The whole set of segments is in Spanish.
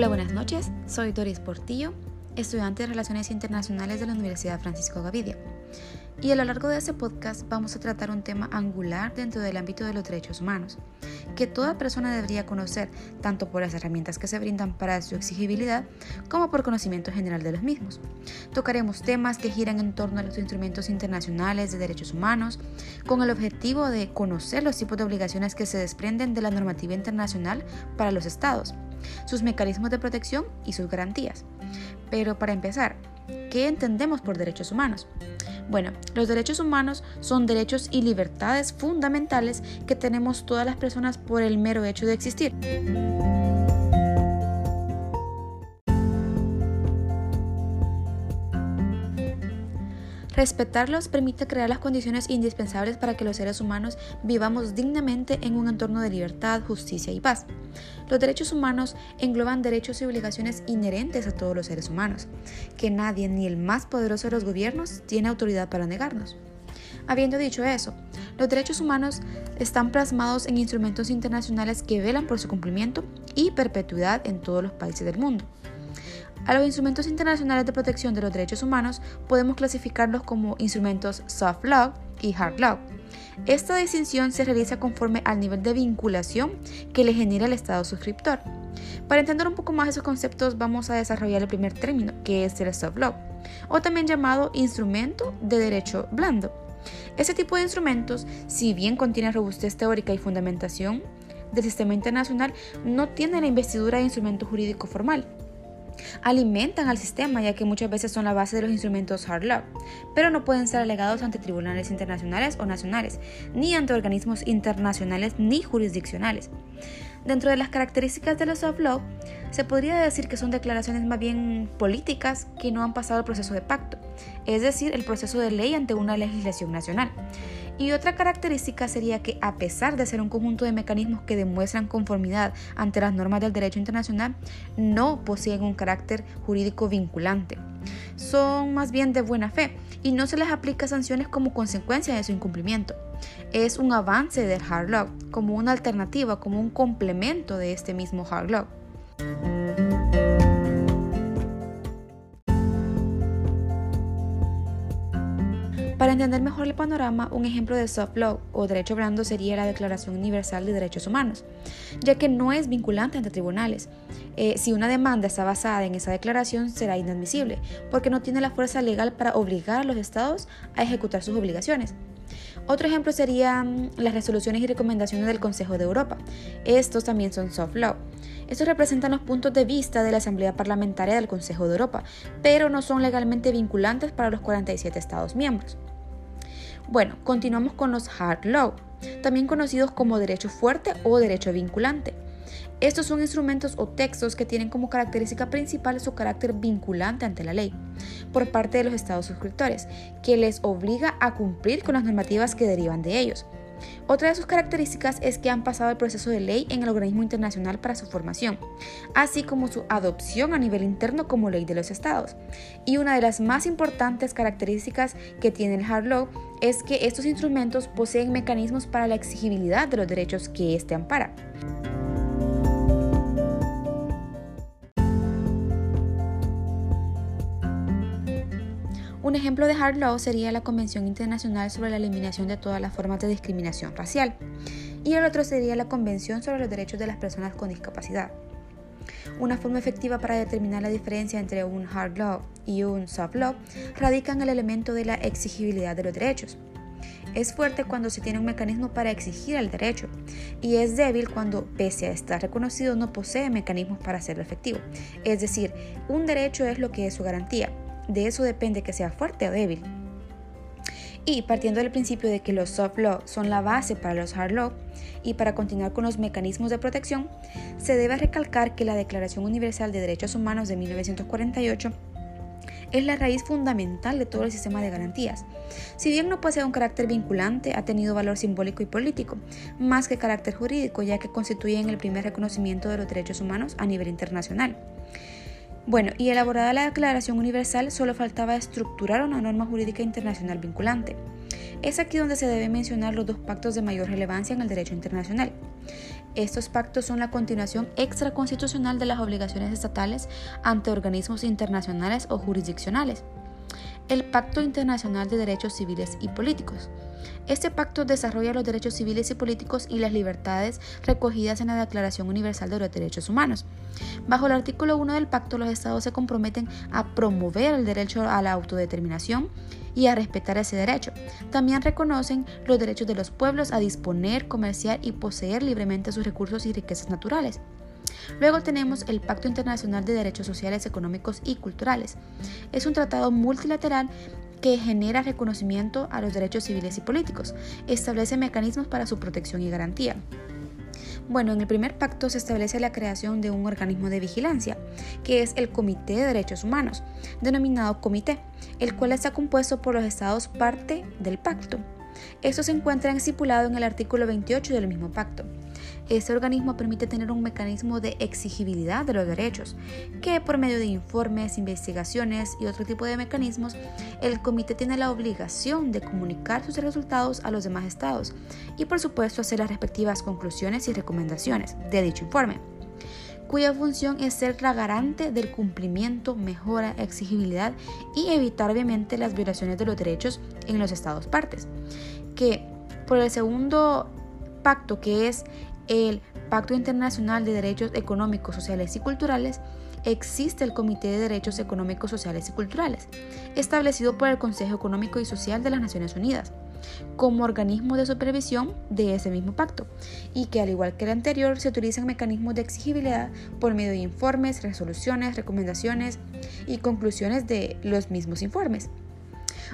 Hola, buenas noches. Soy Doris Portillo, estudiante de Relaciones Internacionales de la Universidad Francisco Gavidia. Y a lo largo de este podcast vamos a tratar un tema angular dentro del ámbito de los derechos humanos, que toda persona debería conocer tanto por las herramientas que se brindan para su exigibilidad como por conocimiento general de los mismos. Tocaremos temas que giran en torno a los instrumentos internacionales de derechos humanos, con el objetivo de conocer los tipos de obligaciones que se desprenden de la normativa internacional para los estados sus mecanismos de protección y sus garantías. Pero para empezar, ¿qué entendemos por derechos humanos? Bueno, los derechos humanos son derechos y libertades fundamentales que tenemos todas las personas por el mero hecho de existir. Respetarlos permite crear las condiciones indispensables para que los seres humanos vivamos dignamente en un entorno de libertad, justicia y paz. Los derechos humanos engloban derechos y obligaciones inherentes a todos los seres humanos, que nadie, ni el más poderoso de los gobiernos, tiene autoridad para negarnos. Habiendo dicho eso, los derechos humanos están plasmados en instrumentos internacionales que velan por su cumplimiento y perpetuidad en todos los países del mundo. A los instrumentos internacionales de protección de los derechos humanos podemos clasificarlos como instrumentos soft law y hard law. Esta distinción se realiza conforme al nivel de vinculación que le genera el Estado suscriptor. Para entender un poco más esos conceptos vamos a desarrollar el primer término, que es el soft law, o también llamado instrumento de derecho blando. Este tipo de instrumentos, si bien contiene robustez teórica y fundamentación del sistema internacional, no tiene la investidura de instrumento jurídico formal alimentan al sistema ya que muchas veces son la base de los instrumentos hard law, pero no pueden ser alegados ante tribunales internacionales o nacionales, ni ante organismos internacionales ni jurisdiccionales. Dentro de las características de los soft law, se podría decir que son declaraciones más bien políticas que no han pasado el proceso de pacto, es decir, el proceso de ley ante una legislación nacional. Y otra característica sería que a pesar de ser un conjunto de mecanismos que demuestran conformidad ante las normas del derecho internacional, no poseen un carácter jurídico vinculante. Son más bien de buena fe y no se les aplica sanciones como consecuencia de su incumplimiento. Es un avance del hard law, como una alternativa, como un complemento de este mismo hard law. Para entender mejor el panorama, un ejemplo de soft law o derecho blando sería la Declaración Universal de Derechos Humanos, ya que no es vinculante ante tribunales. Eh, si una demanda está basada en esa declaración, será inadmisible, porque no tiene la fuerza legal para obligar a los estados a ejecutar sus obligaciones. Otro ejemplo serían las resoluciones y recomendaciones del Consejo de Europa. Estos también son soft law. Estos representan los puntos de vista de la Asamblea Parlamentaria del Consejo de Europa, pero no son legalmente vinculantes para los 47 Estados miembros. Bueno, continuamos con los hard law, también conocidos como derecho fuerte o derecho vinculante. Estos son instrumentos o textos que tienen como característica principal su carácter vinculante ante la ley por parte de los estados suscriptores, que les obliga a cumplir con las normativas que derivan de ellos. Otra de sus características es que han pasado el proceso de ley en el organismo internacional para su formación, así como su adopción a nivel interno como ley de los estados. Y una de las más importantes características que tiene el hard law es que estos instrumentos poseen mecanismos para la exigibilidad de los derechos que éste ampara. Un ejemplo de hard law sería la Convención Internacional sobre la Eliminación de todas las formas de discriminación racial y el otro sería la Convención sobre los Derechos de las Personas con Discapacidad. Una forma efectiva para determinar la diferencia entre un hard law y un soft law radica en el elemento de la exigibilidad de los derechos. Es fuerte cuando se tiene un mecanismo para exigir el derecho y es débil cuando, pese a estar reconocido, no posee mecanismos para hacerlo efectivo. Es decir, un derecho es lo que es su garantía, de eso depende que sea fuerte o débil. Y partiendo del principio de que los soft law son la base para los hard law, y para continuar con los mecanismos de protección, se debe recalcar que la Declaración Universal de Derechos Humanos de 1948 es la raíz fundamental de todo el sistema de garantías. Si bien no posee un carácter vinculante, ha tenido valor simbólico y político, más que carácter jurídico, ya que constituyen el primer reconocimiento de los derechos humanos a nivel internacional. Bueno, y elaborada la Declaración Universal, solo faltaba estructurar una norma jurídica internacional vinculante. Es aquí donde se debe mencionar los dos pactos de mayor relevancia en el derecho internacional. Estos pactos son la continuación extraconstitucional de las obligaciones estatales ante organismos internacionales o jurisdiccionales. El Pacto Internacional de Derechos Civiles y Políticos. Este pacto desarrolla los derechos civiles y políticos y las libertades recogidas en la Declaración Universal de los Derechos Humanos. Bajo el artículo 1 del pacto, los estados se comprometen a promover el derecho a la autodeterminación y a respetar ese derecho. También reconocen los derechos de los pueblos a disponer, comerciar y poseer libremente sus recursos y riquezas naturales. Luego tenemos el Pacto Internacional de Derechos Sociales, Económicos y Culturales. Es un tratado multilateral que genera reconocimiento a los derechos civiles y políticos. Establece mecanismos para su protección y garantía. Bueno, en el primer pacto se establece la creación de un organismo de vigilancia, que es el Comité de Derechos Humanos, denominado Comité, el cual está compuesto por los estados parte del pacto. Esto se encuentra estipulado en el artículo 28 del mismo pacto. Este organismo permite tener un mecanismo de exigibilidad de los derechos, que por medio de informes, investigaciones y otro tipo de mecanismos, el comité tiene la obligación de comunicar sus resultados a los demás estados y por supuesto hacer las respectivas conclusiones y recomendaciones de dicho informe cuya función es ser la garante del cumplimiento, mejora, exigibilidad y evitar obviamente las violaciones de los derechos en los estados partes. Que por el segundo pacto que es el Pacto Internacional de Derechos Económicos, Sociales y Culturales, existe el Comité de Derechos Económicos, Sociales y Culturales, establecido por el Consejo Económico y Social de las Naciones Unidas, como organismo de supervisión de ese mismo pacto, y que al igual que el anterior se utilizan mecanismos de exigibilidad por medio de informes, resoluciones, recomendaciones y conclusiones de los mismos informes.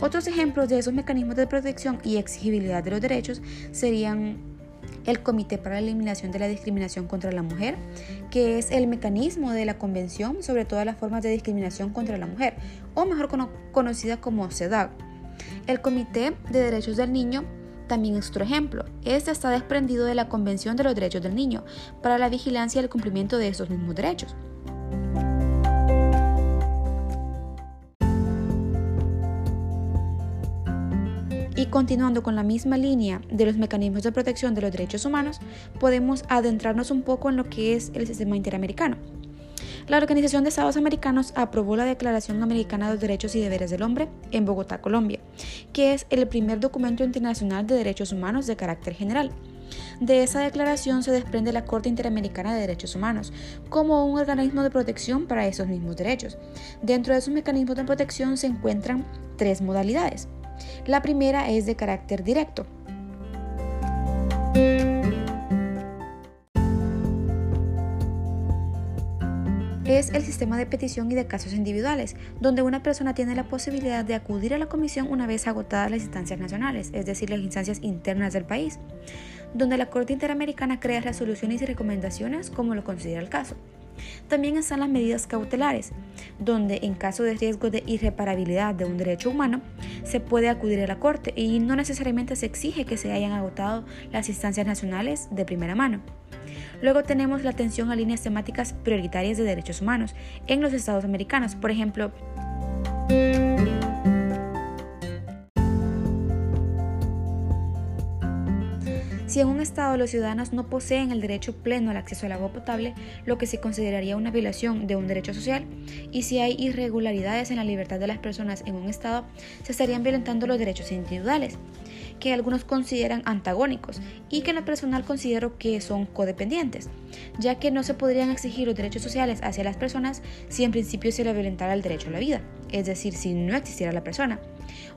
Otros ejemplos de esos mecanismos de protección y exigibilidad de los derechos serían el Comité para la Eliminación de la Discriminación contra la Mujer, que es el mecanismo de la Convención sobre todas las formas de discriminación contra la mujer, o mejor conocida como CEDAW. El Comité de Derechos del Niño también es otro ejemplo. Este está desprendido de la Convención de los Derechos del Niño para la vigilancia y el cumplimiento de esos mismos derechos. Continuando con la misma línea de los mecanismos de protección de los derechos humanos, podemos adentrarnos un poco en lo que es el sistema interamericano. La Organización de Estados Americanos aprobó la Declaración Americana de los Derechos y Deberes del Hombre en Bogotá, Colombia, que es el primer documento internacional de derechos humanos de carácter general. De esa declaración se desprende la Corte Interamericana de Derechos Humanos como un organismo de protección para esos mismos derechos. Dentro de esos mecanismos de protección se encuentran tres modalidades. La primera es de carácter directo. es el sistema de petición y de casos individuales, donde una persona tiene la posibilidad de acudir a la comisión una vez agotadas las instancias nacionales, es decir, las instancias internas del país, donde la Corte Interamericana crea resoluciones y recomendaciones como lo considera el caso. También están las medidas cautelares, donde en caso de riesgo de irreparabilidad de un derecho humano, se puede acudir a la Corte y no necesariamente se exige que se hayan agotado las instancias nacionales de primera mano. Luego tenemos la atención a líneas temáticas prioritarias de derechos humanos en los estados americanos, por ejemplo, Si en un Estado los ciudadanos no poseen el derecho pleno al acceso al agua potable, lo que se consideraría una violación de un derecho social, y si hay irregularidades en la libertad de las personas en un Estado, se estarían violentando los derechos individuales que algunos consideran antagónicos y que en lo personal considero que son codependientes, ya que no se podrían exigir los derechos sociales hacia las personas si en principio se le violentara el derecho a la vida, es decir, si no existiera la persona,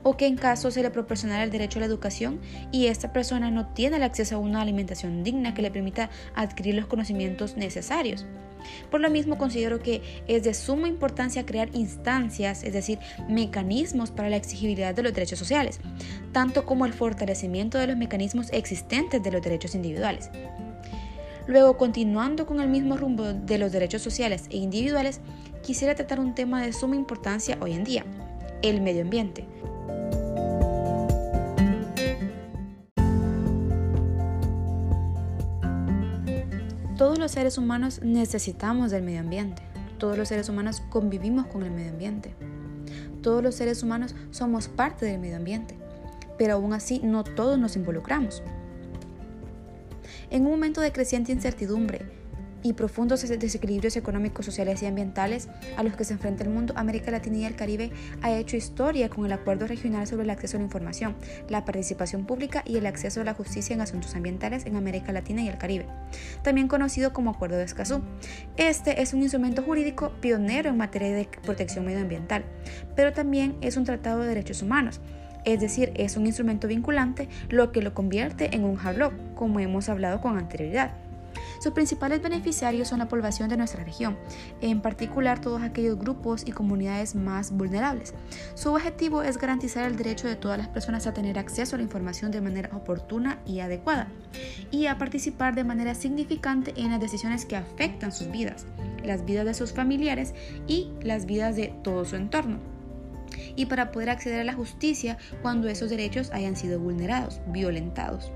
o que en caso se le proporcionara el derecho a la educación y esta persona no tiene el acceso a una alimentación digna que le permita adquirir los conocimientos necesarios. Por lo mismo considero que es de suma importancia crear instancias, es decir, mecanismos para la exigibilidad de los derechos sociales, tanto como el fortalecimiento de los mecanismos existentes de los derechos individuales. Luego, continuando con el mismo rumbo de los derechos sociales e individuales, quisiera tratar un tema de suma importancia hoy en día, el medio ambiente. Todos los seres humanos necesitamos del medio ambiente. Todos los seres humanos convivimos con el medio ambiente. Todos los seres humanos somos parte del medio ambiente. Pero aún así no todos nos involucramos. En un momento de creciente incertidumbre, y profundos desequilibrios económicos, sociales y ambientales a los que se enfrenta el mundo, América Latina y el Caribe ha hecho historia con el Acuerdo Regional sobre el Acceso a la Información, la Participación Pública y el Acceso a la Justicia en Asuntos Ambientales en América Latina y el Caribe, también conocido como Acuerdo de Escazú. Este es un instrumento jurídico pionero en materia de protección medioambiental, pero también es un tratado de derechos humanos es decir, es un instrumento vinculante, lo que lo convierte en un hard como hemos hablado con anterioridad. Sus principales beneficiarios son la población de nuestra región, en particular todos aquellos grupos y comunidades más vulnerables. Su objetivo es garantizar el derecho de todas las personas a tener acceso a la información de manera oportuna y adecuada y a participar de manera significante en las decisiones que afectan sus vidas, las vidas de sus familiares y las vidas de todo su entorno y para poder acceder a la justicia cuando esos derechos hayan sido vulnerados, violentados.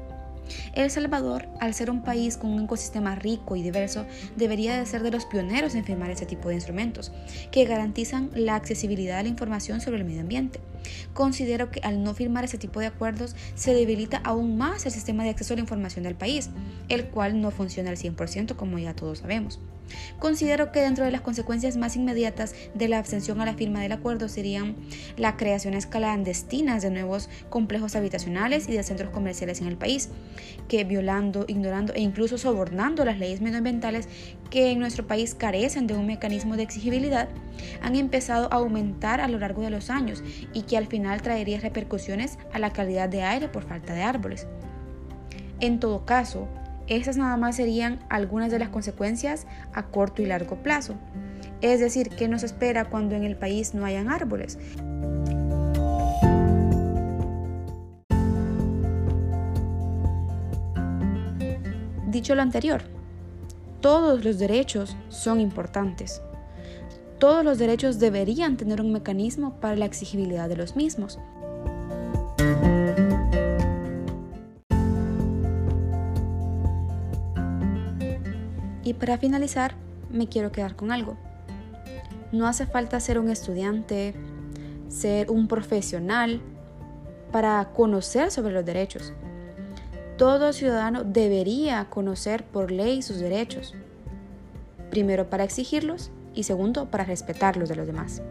El Salvador, al ser un país con un ecosistema rico y diverso, debería de ser de los pioneros en firmar ese tipo de instrumentos, que garantizan la accesibilidad a la información sobre el medio ambiente. Considero que al no firmar ese tipo de acuerdos se debilita aún más el sistema de acceso a la información del país, el cual no funciona al 100% como ya todos sabemos. Considero que dentro de las consecuencias más inmediatas de la abstención a la firma del acuerdo serían la creación clandestinas de nuevos complejos habitacionales y de centros comerciales en el país, que violando, ignorando e incluso sobornando las leyes medioambientales que en nuestro país carecen de un mecanismo de exigibilidad, han empezado a aumentar a lo largo de los años y que al final traería repercusiones a la calidad de aire por falta de árboles. En todo caso, estas nada más serían algunas de las consecuencias a corto y largo plazo. Es decir, ¿qué nos espera cuando en el país no hayan árboles? Dicho lo anterior, todos los derechos son importantes. Todos los derechos deberían tener un mecanismo para la exigibilidad de los mismos. Para finalizar, me quiero quedar con algo. No hace falta ser un estudiante, ser un profesional para conocer sobre los derechos. Todo ciudadano debería conocer por ley sus derechos. Primero para exigirlos y segundo para respetarlos de los demás.